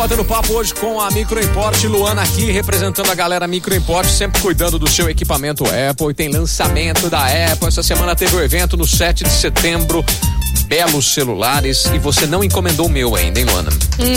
batendo papo hoje com a Microimport, Luana aqui, representando a galera Microimport, sempre cuidando do seu equipamento Apple. E tem lançamento da Apple. Essa semana teve o um evento no 7 de setembro. Belos celulares. E você não encomendou o meu ainda, hein, Luana?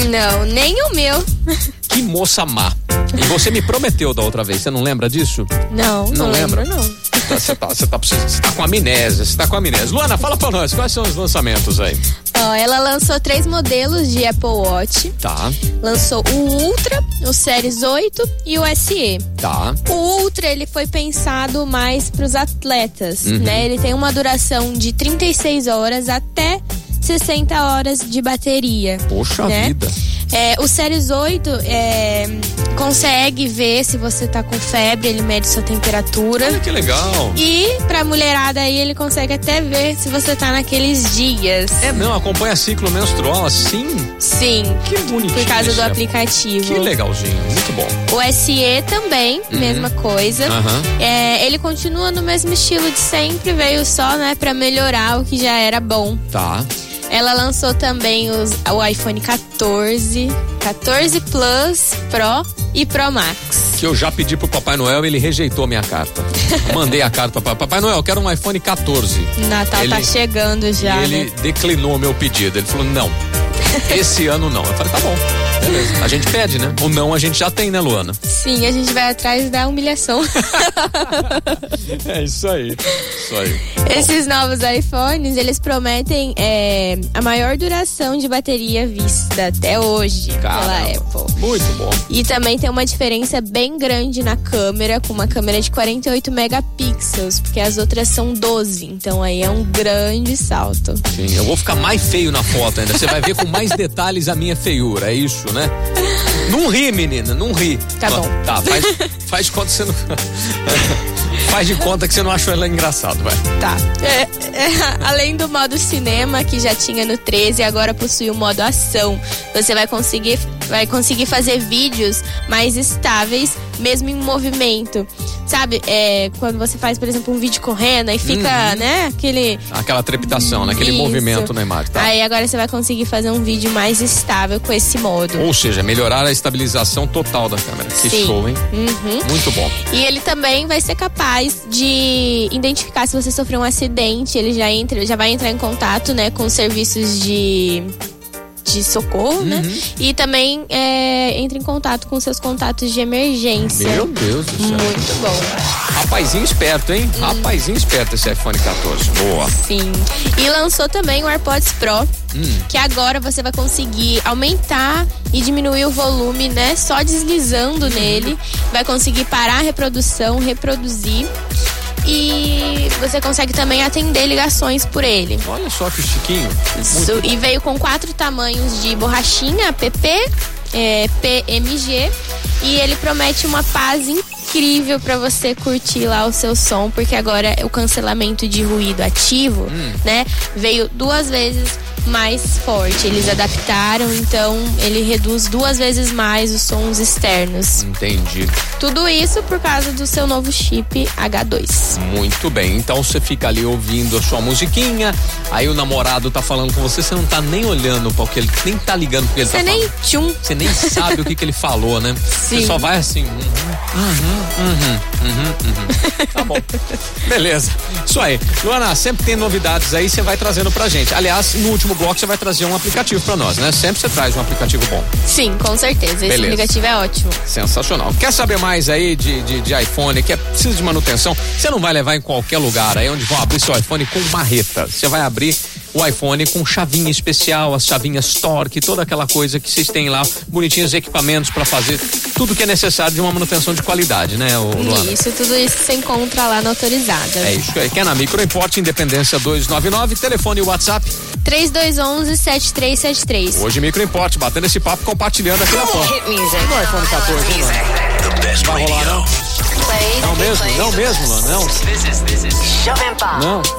Não, nem o meu. Que moça má. E você me prometeu da outra vez, você não lembra disso? Não, não, não lembra? Lembro, não. Você tá, você tá, você tá com amnésia, você tá com amnésia. Luana, fala pra nós, quais são os lançamentos aí? Ó, ela lançou três modelos de Apple Watch. Tá. Lançou o Ultra, o Series 8 e o SE. Tá. O Ultra, ele foi pensado mais pros atletas, uhum. né? Ele tem uma duração de 36 horas até 60 horas de bateria. Poxa né? vida. É, o Series 8 é, consegue ver se você tá com febre, ele mede sua temperatura. Olha que legal. E pra mulherada aí, ele consegue até ver se você tá naqueles dias. É, não, acompanha ciclo menstrual assim? Sim. Que bonitinho. Por causa do é. aplicativo. Que legalzinho, muito bom. O SE também, uhum. mesma coisa. Uhum. É, ele continua no mesmo estilo de sempre, veio só, né, pra melhorar o que já era bom. Tá. Ela lançou também os, o iPhone 14, 14 Plus, Pro e Pro Max. Que eu já pedi pro Papai Noel e ele rejeitou a minha carta. Mandei a carta para Papai Noel, quero um iPhone 14. Natal ele, tá chegando já. ele né? declinou o meu pedido. Ele falou: não, esse ano não. Eu falei: tá bom. A gente pede, né? O não a gente já tem, né, Luana? Sim, a gente vai atrás da humilhação. é isso aí. Isso aí. Esses novos iPhones, eles prometem é, a maior duração de bateria vista até hoje Caramba. pela Apple. Muito bom. E também tem uma diferença bem grande na câmera, com uma câmera de 48 megapixels, porque as outras são 12. Então aí é um grande salto. Sim, eu vou ficar mais feio na foto ainda. Você vai ver com mais detalhes a minha feiura, é isso, né? Não ri, menina, não ri. Tá bom. Tá, faz, faz que você não. faz de conta que você não achou ela engraçado, vai. Tá. É, é, além do modo cinema, que já tinha no 13, agora possui o modo ação. Você vai conseguir, vai conseguir fazer vídeos mais estáveis, mesmo em movimento. Sabe, é, quando você faz, por exemplo, um vídeo correndo, aí fica, uhum. né, aquele. Aquela trepidação, né? Aquele Isso. movimento na imagem. Tá? Aí agora você vai conseguir fazer um vídeo mais estável com esse modo. Ou seja, melhorar a estabilização total da câmera. Que Sim. show, hein? Uhum. Muito bom. E ele também vai ser capaz de identificar se você sofreu um acidente. Ele já entra, já vai entrar em contato, né, com serviços de de socorro, né? uhum. né? E também é, entra em contato com seus contatos de emergência. Meu Deus do céu. Muito bom. Rapazinho esperto, hein? Hum. Rapazinho esperto esse iPhone 14. Boa. Sim. E lançou também o AirPods Pro, hum. que agora você vai conseguir aumentar e diminuir o volume, né? Só deslizando nele. Vai conseguir parar a reprodução, reproduzir e você consegue também atender ligações por ele. Olha só que chiquinho. Isso, e veio com quatro tamanhos de borrachinha, PP, é, PMG e ele promete uma paz incrível para você curtir lá o seu som, porque agora o cancelamento de ruído ativo, hum. né, veio duas vezes mais forte. Eles adaptaram, então ele reduz duas vezes mais os sons externos. Entendi. Tudo isso por causa do seu novo chip H2. Muito bem. Então você fica ali ouvindo a sua musiquinha, aí o namorado tá falando com você, você não tá nem olhando para o que ele nem tá ligando porque ele você tá nem falando. Tchum. Você nem sabe o que que ele falou, né? Sim. Você só vai assim. Uhum, uhum, uhum, uhum, uhum. Tá bom. Beleza. Isso aí. Luana, sempre tem novidades aí, você vai trazendo pra gente. Aliás, no último bloco você vai trazer um aplicativo para nós, né? Sempre você traz um aplicativo bom. Sim, com certeza. Esse Beleza. aplicativo é ótimo. Sensacional. Quer saber mais aí de, de, de iPhone, que é, precisa de manutenção? Você não vai levar em qualquer lugar aí onde vão abrir seu iPhone com marreta. Você vai abrir o iPhone com chavinha especial, as chavinhas torque, toda aquela coisa que vocês têm lá, bonitinhos equipamentos para fazer tudo que é necessário de uma manutenção de qualidade, né, Luana? Isso, tudo isso você encontra lá na autorizada. É isso aí. Quer na Microimport Independência 299, telefone e WhatsApp 3211 7373. Hoje Microimport, batendo esse papo, compartilhando aqui na porta. No iPhone 14, hein, mano? Vai rolar, não? Não mesmo? Não mesmo? Não. Não.